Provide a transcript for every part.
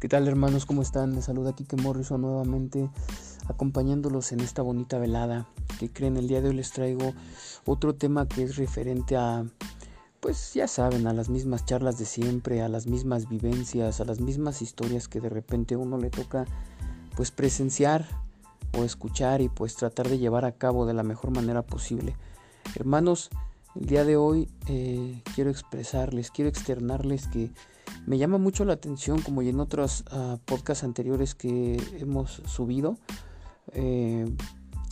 ¿Qué tal hermanos? ¿Cómo están? Les saluda Kike Morrison nuevamente acompañándolos en esta bonita velada. Que creen, el día de hoy les traigo otro tema que es referente a, pues ya saben, a las mismas charlas de siempre, a las mismas vivencias, a las mismas historias que de repente uno le toca pues presenciar o escuchar y pues tratar de llevar a cabo de la mejor manera posible. Hermanos, el día de hoy eh, quiero expresarles, quiero externarles que me llama mucho la atención, como en otros uh, anteriores que hemos subido, eh,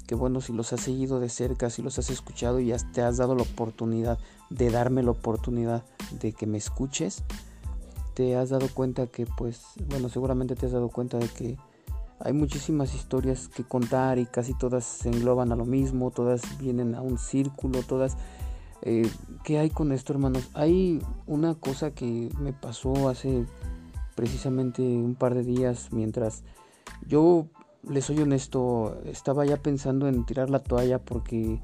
que bueno, si los has seguido de cerca, si los has escuchado y ya te has dado la oportunidad de darme la oportunidad de que me escuches, te has dado cuenta que pues, bueno, seguramente te has dado cuenta de que hay muchísimas historias que contar y casi todas se engloban a lo mismo, todas vienen a un círculo, todas eh, ¿Qué hay con esto, hermanos? Hay una cosa que me pasó hace precisamente un par de días mientras yo, les soy honesto, estaba ya pensando en tirar la toalla porque,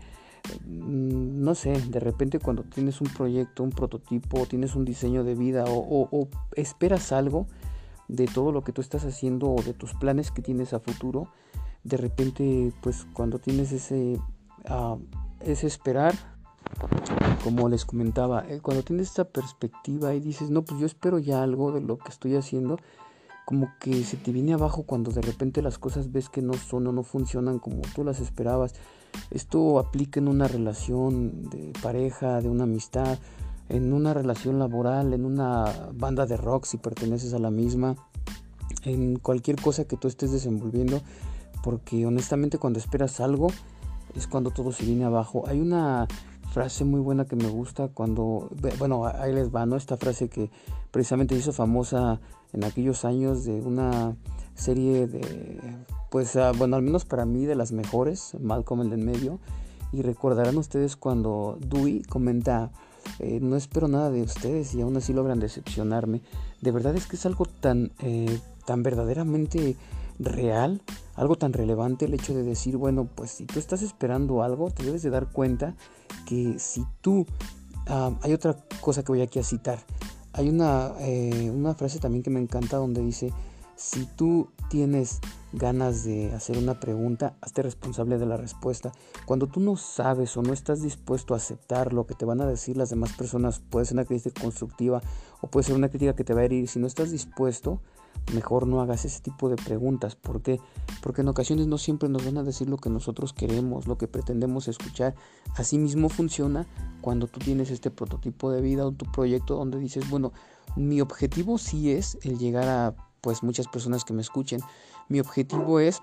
mm, no sé, de repente cuando tienes un proyecto, un prototipo, tienes un diseño de vida o, esperas algo de todo lo que tú estás haciendo o de tus planes que tienes a futuro, de repente, pues cuando tienes ese, uh, ese esperar, como les comentaba, eh, cuando tienes esta perspectiva y dices, no, pues yo espero ya algo de lo que estoy haciendo, como que se te viene abajo cuando de repente las cosas ves que no son o no funcionan como tú las esperabas. Esto aplica en una relación de pareja, de una amistad, en una relación laboral, en una banda de rock si perteneces a la misma, en cualquier cosa que tú estés desenvolviendo, porque honestamente cuando esperas algo es cuando todo se viene abajo. Hay una frase muy buena que me gusta cuando, bueno, ahí les va, ¿no? Esta frase que precisamente hizo famosa en aquellos años de una serie de, pues, ah, bueno, al menos para mí de las mejores, Malcolm el en medio. Y recordarán ustedes cuando Dewey comenta, eh, no espero nada de ustedes y aún así logran decepcionarme. De verdad es que es algo tan, eh, tan verdaderamente real, algo tan relevante el hecho de decir, bueno, pues si tú estás esperando algo, te debes de dar cuenta que si tú, hay otra cosa que voy aquí a citar, hay una, eh, una frase también que me encanta donde dice, si tú tienes ganas de hacer una pregunta, hazte responsable de la respuesta. Cuando tú no sabes o no estás dispuesto a aceptar lo que te van a decir las demás personas, puede ser una crítica constructiva o puede ser una crítica que te va a herir, si no estás dispuesto, mejor no hagas ese tipo de preguntas. ¿Por qué? Porque en ocasiones no siempre nos van a decir lo que nosotros queremos, lo que pretendemos escuchar. Así mismo funciona cuando tú tienes este prototipo de vida o tu proyecto donde dices, bueno, mi objetivo sí es el llegar a pues muchas personas que me escuchen. Mi objetivo es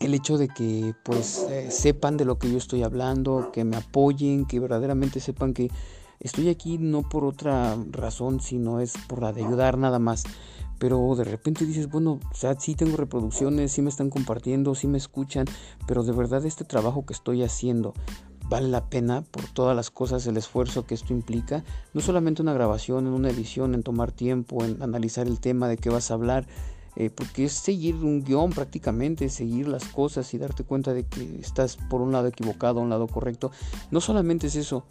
el hecho de que pues eh, sepan de lo que yo estoy hablando, que me apoyen, que verdaderamente sepan que estoy aquí no por otra razón, sino es por la de ayudar nada más pero de repente dices, bueno, sí tengo reproducciones, sí me están compartiendo, sí me escuchan, pero de verdad este trabajo que estoy haciendo vale la pena por todas las cosas, el esfuerzo que esto implica, no solamente una grabación, en una edición, en tomar tiempo, en analizar el tema de qué vas a hablar, eh, porque es seguir un guion prácticamente, seguir las cosas y darte cuenta de que estás por un lado equivocado, un lado correcto. No solamente es eso,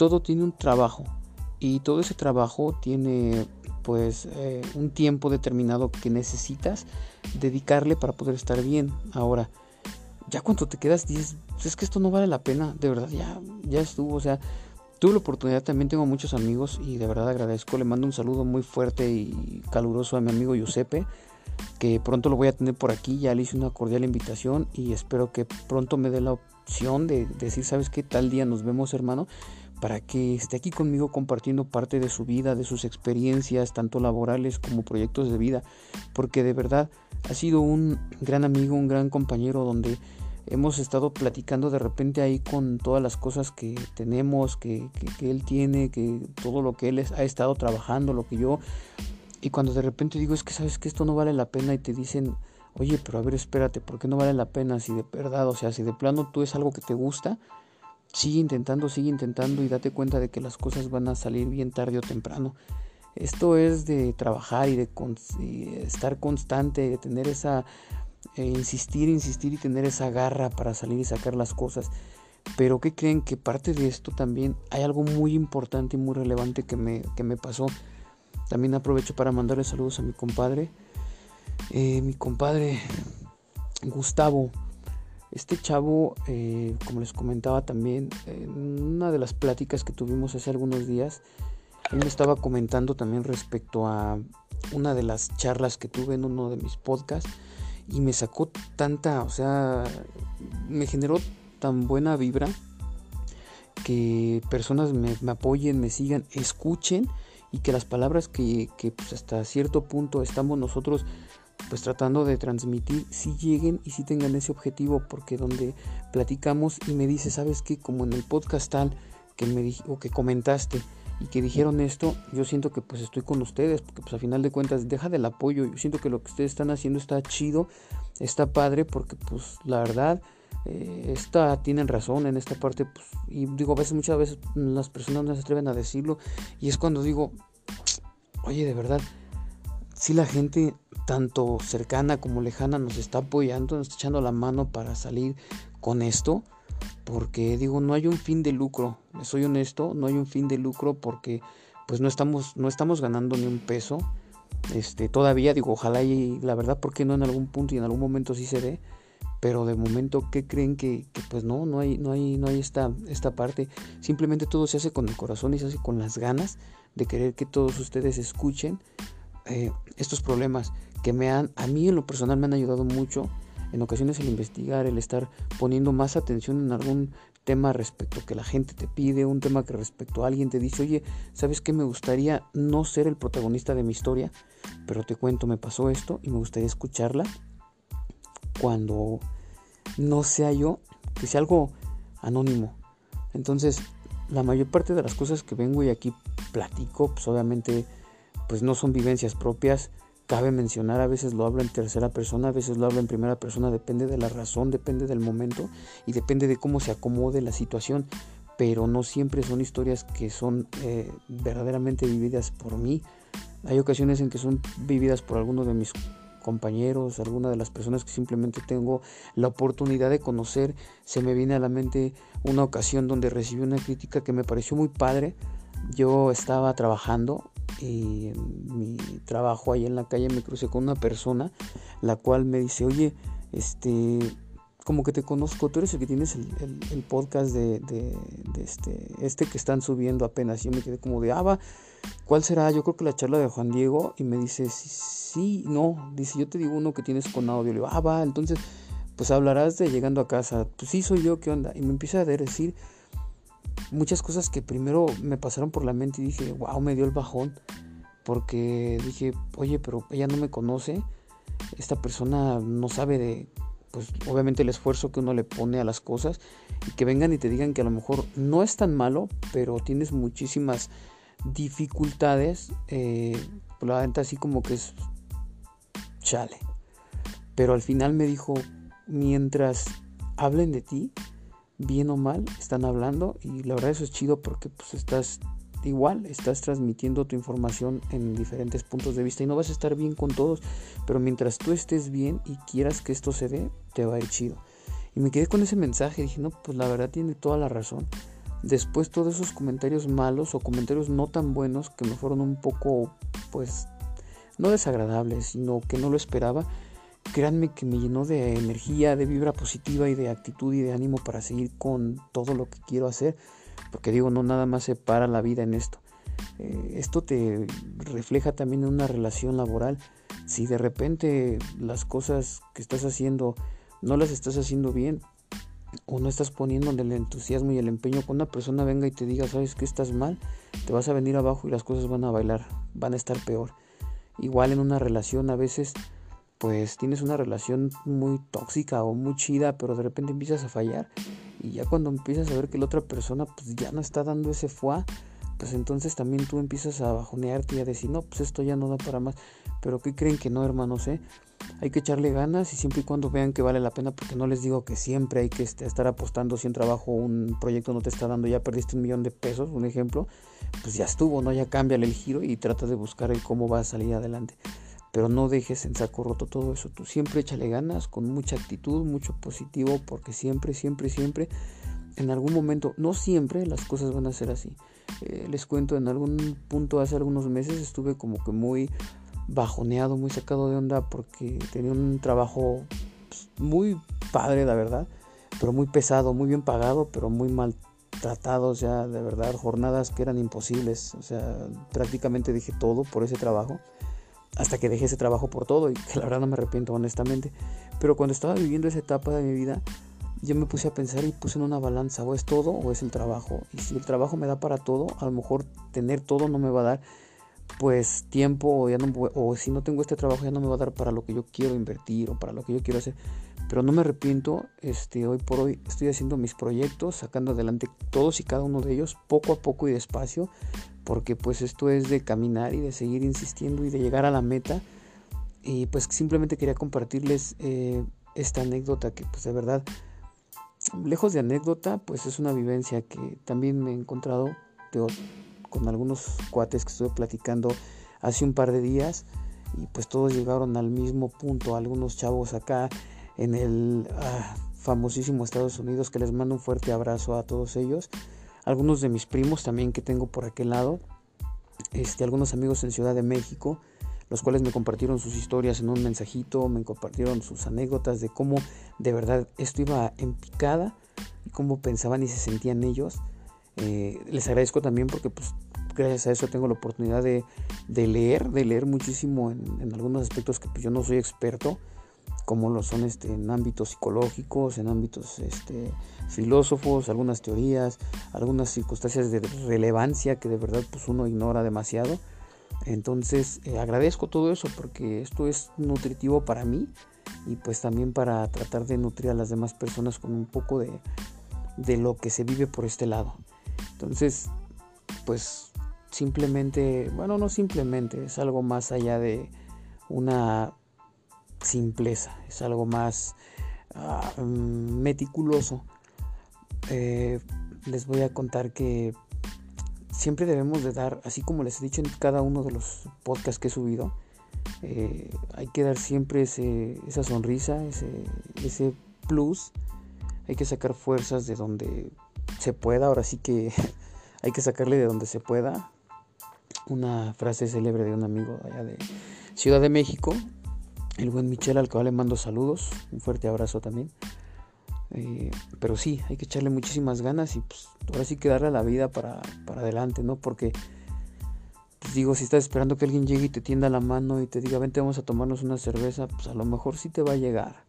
todo tiene un trabajo y todo ese trabajo tiene pues eh, un tiempo determinado que necesitas dedicarle para poder estar bien. Ahora, ya cuando te quedas dices, pues es que esto no vale la pena, de verdad, ya, ya estuvo, o sea, tuve la oportunidad, también tengo muchos amigos y de verdad agradezco, le mando un saludo muy fuerte y caluroso a mi amigo Giuseppe, que pronto lo voy a tener por aquí, ya le hice una cordial invitación y espero que pronto me dé la opción de decir, ¿sabes qué? Tal día nos vemos, hermano para que esté aquí conmigo compartiendo parte de su vida, de sus experiencias, tanto laborales como proyectos de vida, porque de verdad ha sido un gran amigo, un gran compañero donde hemos estado platicando de repente ahí con todas las cosas que tenemos, que, él tiene, que todo lo que él ha estado trabajando, lo que yo, y cuando de repente digo es que sabes que esto no vale la pena y te dicen, oye, pero a ver, espérate, ¿por qué no vale la pena si de verdad, o sea, si de plano tú es algo que te gusta? Sigue intentando, sigue intentando y date cuenta de que las cosas van a salir bien tarde o temprano. Esto es de trabajar y de, estar constante, de tener esa, eh, insistir, insistir y tener esa garra para salir y sacar las cosas. Pero que creen que parte de esto también hay algo muy importante y muy relevante que me, que me pasó. También aprovecho para mandarle saludos a mi compadre eh, mi compadre Gustavo. Este chavo, eh, como les comentaba también, en una de las pláticas que tuvimos hace algunos días, él me estaba comentando también respecto a una de las charlas que tuve en uno de mis podcasts y me sacó tanta, o sea, me generó tan buena vibra que personas me, apoyen, me sigan, escuchen y que las palabras que, que pues hasta cierto punto estamos nosotros pues tratando de transmitir si lleguen y si tengan ese objetivo porque donde platicamos y me dice sabes que como en el podcast tal que me o que comentaste y que dijeron esto yo siento que pues estoy con ustedes porque pues a final de cuentas deja del apoyo. Yo siento que lo que ustedes están haciendo está chido está padre porque pues la verdad eh, esta tienen razón en esta parte pues, y digo a veces muchas veces las personas no se atreven a decirlo y es cuando digo oye de verdad si la gente tanto cercana como lejana nos está apoyando, nos está echando la mano para salir con esto, porque digo, no hay un fin de lucro, soy honesto, no hay un fin de lucro porque pues no estamos, no estamos ganando ni un peso, este, todavía digo, ojalá y la verdad, porque no en algún punto y en algún momento sí se dé, pero de momento, ¿qué creen que, pues no, no hay, no hay, no hay esta, esta parte, simplemente todo se hace con el corazón y se hace con las ganas de querer que todos ustedes escuchen eh, estos problemas que me han, a mí en lo personal me han ayudado mucho. En ocasiones el investigar, el estar poniendo más atención en algún tema respecto que la gente te pide, un tema que respecto a alguien te dice, oye, ¿sabes qué? Me gustaría no ser el protagonista de mi historia, pero te cuento, me pasó esto y me gustaría escucharla cuando no sea yo, que sea algo anónimo. Entonces, la mayor parte de las cosas que vengo y aquí platico, pues obviamente, pues no son vivencias propias, Cabe mencionar, a veces lo hablo en tercera persona, a veces lo hablo en primera persona, depende de la razón, depende del momento y depende de cómo se acomode la situación, pero no siempre son historias que son eh, verdaderamente vividas por mí. Hay ocasiones en que son vividas por alguno de mis compañeros, alguna de las personas que simplemente tengo la oportunidad de conocer. Se me viene a la mente una ocasión donde recibí una crítica que me pareció muy padre. Yo estaba trabajando en mi trabajo ahí en la calle me crucé con una persona la cual me dice, oye, este, como que te conozco, tú eres el que tienes el, podcast de, este, este que están subiendo apenas. Yo me quedé como de, ah, va, ¿cuál será? Yo creo que la charla de Juan Diego. Y me dice, sí, no, dice, yo te digo uno que tienes con audio. Le digo, ah, va, entonces, pues hablarás de llegando a casa. Pues sí, soy yo, ¿qué onda? Y me empieza a decir muchas cosas que primero me pasaron por la mente y dije, wow, me dio el bajón. Porque dije, oye, pero ella no me conoce. Esta persona no sabe de, pues obviamente el esfuerzo que uno le pone a las cosas. Y que vengan y te digan que a lo mejor no es tan malo, pero tienes muchísimas dificultades. Eh, la venta así como que es chale. Pero al final me dijo, mientras hablen de ti, bien o mal, están hablando y la verdad eso es chido porque pues estás igual, estás transmitiendo tu información en diferentes puntos de vista y no vas a estar bien con todos, pero mientras tú estés bien y quieras que esto se dé, te va a ir chido. Y me quedé con ese mensaje, dije, no, pues la verdad tiene toda la razón. Después todos esos comentarios malos o comentarios no tan buenos que me fueron un poco, pues, no desagradables, sino que no lo esperaba, créanme que me llenó de energía, de vibra positiva y de actitud y de ánimo para seguir con todo lo que quiero hacer. Porque digo, no nada más se para la vida en esto. Eh, esto te refleja también en una relación laboral. Si de repente las cosas que estás haciendo no las estás haciendo bien o no estás poniendo el entusiasmo y el empeño, cuando una persona venga y te diga, sabes que estás mal, te vas a venir abajo y las cosas van a bailar, van a estar peor. Igual en una relación a veces pues tienes una relación muy tóxica o muy chida, pero de repente empiezas a fallar y ya cuando empiezas a ver que la otra persona pues ya no está dando ese fuá, pues entonces también tú empiezas a bajonearte y a decir, no, pues esto ya no da para más. Pero ¿qué creen que no, hermanos? Eh? Hay que echarle ganas y siempre y cuando vean que vale la pena, porque no les digo que siempre hay que este, estar apostando si un trabajo, un proyecto no te está dando, ya perdiste un millón de pesos, un ejemplo, pues ya estuvo, ¿no? Ya cámbiale el giro y trata de buscar el cómo va a salir adelante pero no dejes en saco roto todo eso. Tú siempre échale ganas, con mucha actitud, mucho positivo, porque siempre, siempre, siempre, en algún momento, no siempre las cosas van a ser así. Eh, les cuento, en algún punto hace algunos meses estuve como que muy bajoneado, muy sacado de onda porque tenía un trabajo pues, muy padre, la verdad, pero muy pesado, muy bien pagado, pero muy mal tratado, o sea, de verdad, jornadas que eran imposibles, o sea, prácticamente dije todo por ese trabajo, hasta que dejé ese trabajo por todo y que la verdad no me arrepiento honestamente, pero cuando estaba viviendo esa etapa de mi vida, yo me puse a pensar y puse en una balanza, o es todo o es el trabajo. Y si el trabajo me da para todo, a lo mejor tener todo no me va a dar pues tiempo o, o si no tengo este trabajo ya no me va a dar para lo que yo quiero invertir o para lo que yo quiero hacer. Pero no me arrepiento, este, hoy por hoy estoy haciendo mis proyectos, sacando adelante todos y cada uno de ellos poco a poco y despacio, porque pues esto es de caminar y de seguir insistiendo y de llegar a la meta. Y pues simplemente quería compartirles eh, esta anécdota que pues de verdad lejos de anécdota, pues es una vivencia que también me he encontrado con algunos cuates que estuve platicando hace un par de días. Y pues todos llegaron al mismo punto, algunos chavos acá en el ah, famosísimo Estados Unidos que les mando un fuerte abrazo a todos ellos, algunos de mis primos también que tengo por aquel lado, este, algunos amigos en Ciudad de México, los cuales me compartieron sus historias en un mensajito, me compartieron sus anécdotas de cómo de verdad esto iba en picada y cómo pensaban y se sentían ellos. Eh, les agradezco también porque pues gracias a eso tengo la oportunidad de, leer, de leer muchísimo en, algunos aspectos que pues, yo no soy experto, como lo son este, en ámbitos psicológicos, en ámbitos este, filósofos, algunas teorías, algunas circunstancias de relevancia que de verdad pues, uno ignora demasiado. Entonces eh, agradezco todo eso porque esto es nutritivo para mí y pues también para tratar de nutrir a las demás personas con un poco de, de lo que se vive por este lado. Entonces, pues simplemente, bueno, no simplemente, es algo más allá de una simpleza, es algo más ah, mm, meticuloso. Eh, les voy a contar que siempre debemos de dar, así como les he dicho en cada uno de los podcasts que he subido, eh, hay que dar siempre ese, esa sonrisa, ese, ese plus, hay que sacar fuerzas de donde se pueda, ahora sí que hay que sacarle de donde se pueda. Una frase célebre de un amigo allá de Ciudad de México, el buen Michel, al cual le mando saludos, un fuerte abrazo también. Eh, pero sí, hay que echarle muchísimas ganas y pues ahora sí que darle a la vida para, para adelante, ¿no? Porque, pues digo, si estás esperando que alguien llegue y te tienda la mano y te diga, vente, vamos a tomarnos una cerveza, pues a lo mejor sí te va a llegar.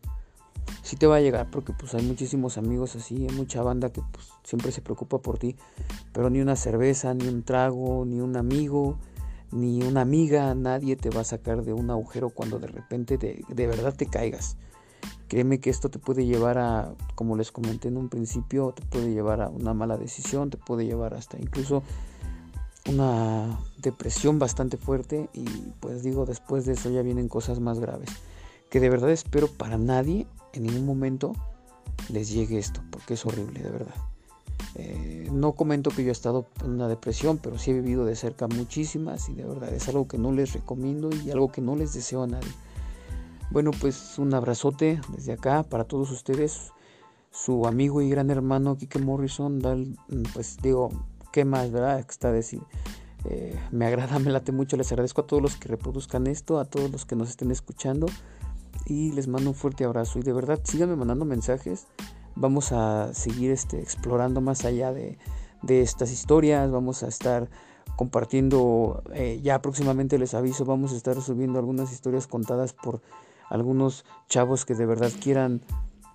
Sí te va a llegar porque pues hay muchísimos amigos así, hay mucha banda que pues siempre se preocupa por ti, pero ni una cerveza, ni un trago, ni un amigo, ni una amiga, nadie te va a sacar de un agujero cuando de repente de verdad te caigas. Créeme que esto te puede llevar a, como les comenté en un principio, te puede llevar a una mala decisión, te puede llevar hasta incluso una depresión bastante fuerte y pues digo, después de eso ya vienen cosas más graves. Que de verdad espero para nadie en ningún momento les llegue esto, porque es horrible, de verdad. No comento que yo he estado en una depresión, pero sí he vivido de cerca muchísimas y de verdad es algo que no les recomiendo y algo que no les deseo a nadie. Bueno, pues un abrazote desde acá para todos ustedes. Su amigo y gran hermano Kike Morrison, pues digo, ¿qué más, verdad? Está decir. Eh, me agrada, me late mucho. Les agradezco a todos los que reproduzcan esto, a todos los que nos estén escuchando. Y les mando un fuerte abrazo. Y de verdad, síganme mandando mensajes. Vamos a seguir este, explorando más allá de, estas historias. Vamos a estar compartiendo, eh, ya próximamente les aviso, vamos a estar subiendo algunas historias contadas por algunos chavos que de verdad quieran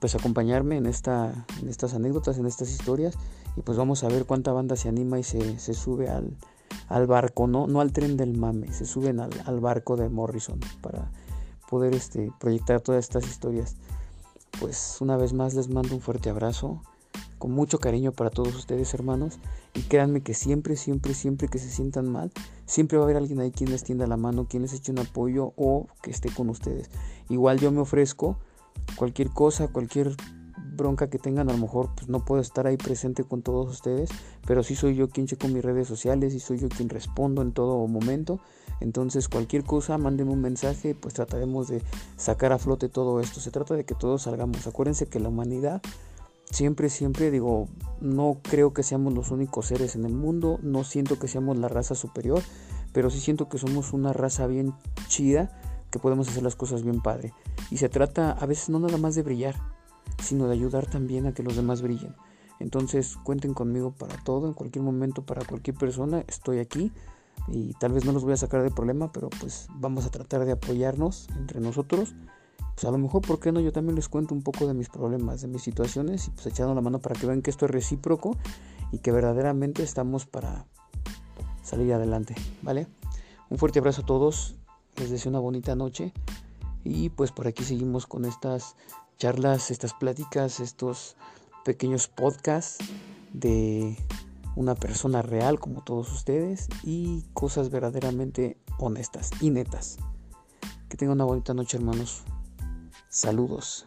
pues acompañarme en, esta, en estas anécdotas, en estas historias y pues vamos a ver cuánta banda se anima y se, sube al, barco, ¿no? no al tren del mame, se suben al, al barco de Morrison para poder este, proyectar todas estas historias. Pues una vez más les mando un fuerte abrazo con mucho cariño para todos ustedes hermanos y créanme que siempre, siempre, siempre que se sientan mal, siempre va a haber alguien ahí quien les tienda la mano, quien les eche un apoyo o que esté con ustedes. Igual yo me ofrezco cualquier cosa, cualquier bronca que tengan, a lo mejor pues no puedo estar ahí presente con todos ustedes, pero sí soy yo quien checo mis redes sociales y soy yo quien respondo en todo momento. Entonces cualquier cosa, mándenme un mensaje, pues trataremos de sacar a flote todo esto. Se trata de que todos salgamos. Acuérdense que la humanidad siempre, siempre digo, no creo que seamos los únicos seres en el mundo, no siento que seamos la raza superior, pero sí siento que somos una raza bien chida, que podemos hacer las cosas bien padre. Y se trata a veces no nada más de brillar, sino de ayudar también a que los demás brillen. Entonces cuenten conmigo para todo, en cualquier momento, para cualquier persona, estoy aquí y tal vez no los voy a sacar de problema, pero pues vamos a tratar de apoyarnos entre nosotros. Pues a lo mejor, ¿por qué no? Yo también les cuento un poco de mis problemas, de mis situaciones y pues echando la mano para que vean que esto es recíproco y que verdaderamente estamos para salir adelante, ¿vale? Un fuerte abrazo a todos, les deseo una bonita noche y pues por aquí seguimos con estas charlas, estas pláticas, estos pequeños podcasts de una persona real como todos ustedes y cosas verdaderamente honestas y netas. Que tengan una bonita noche hermanos. Saludos.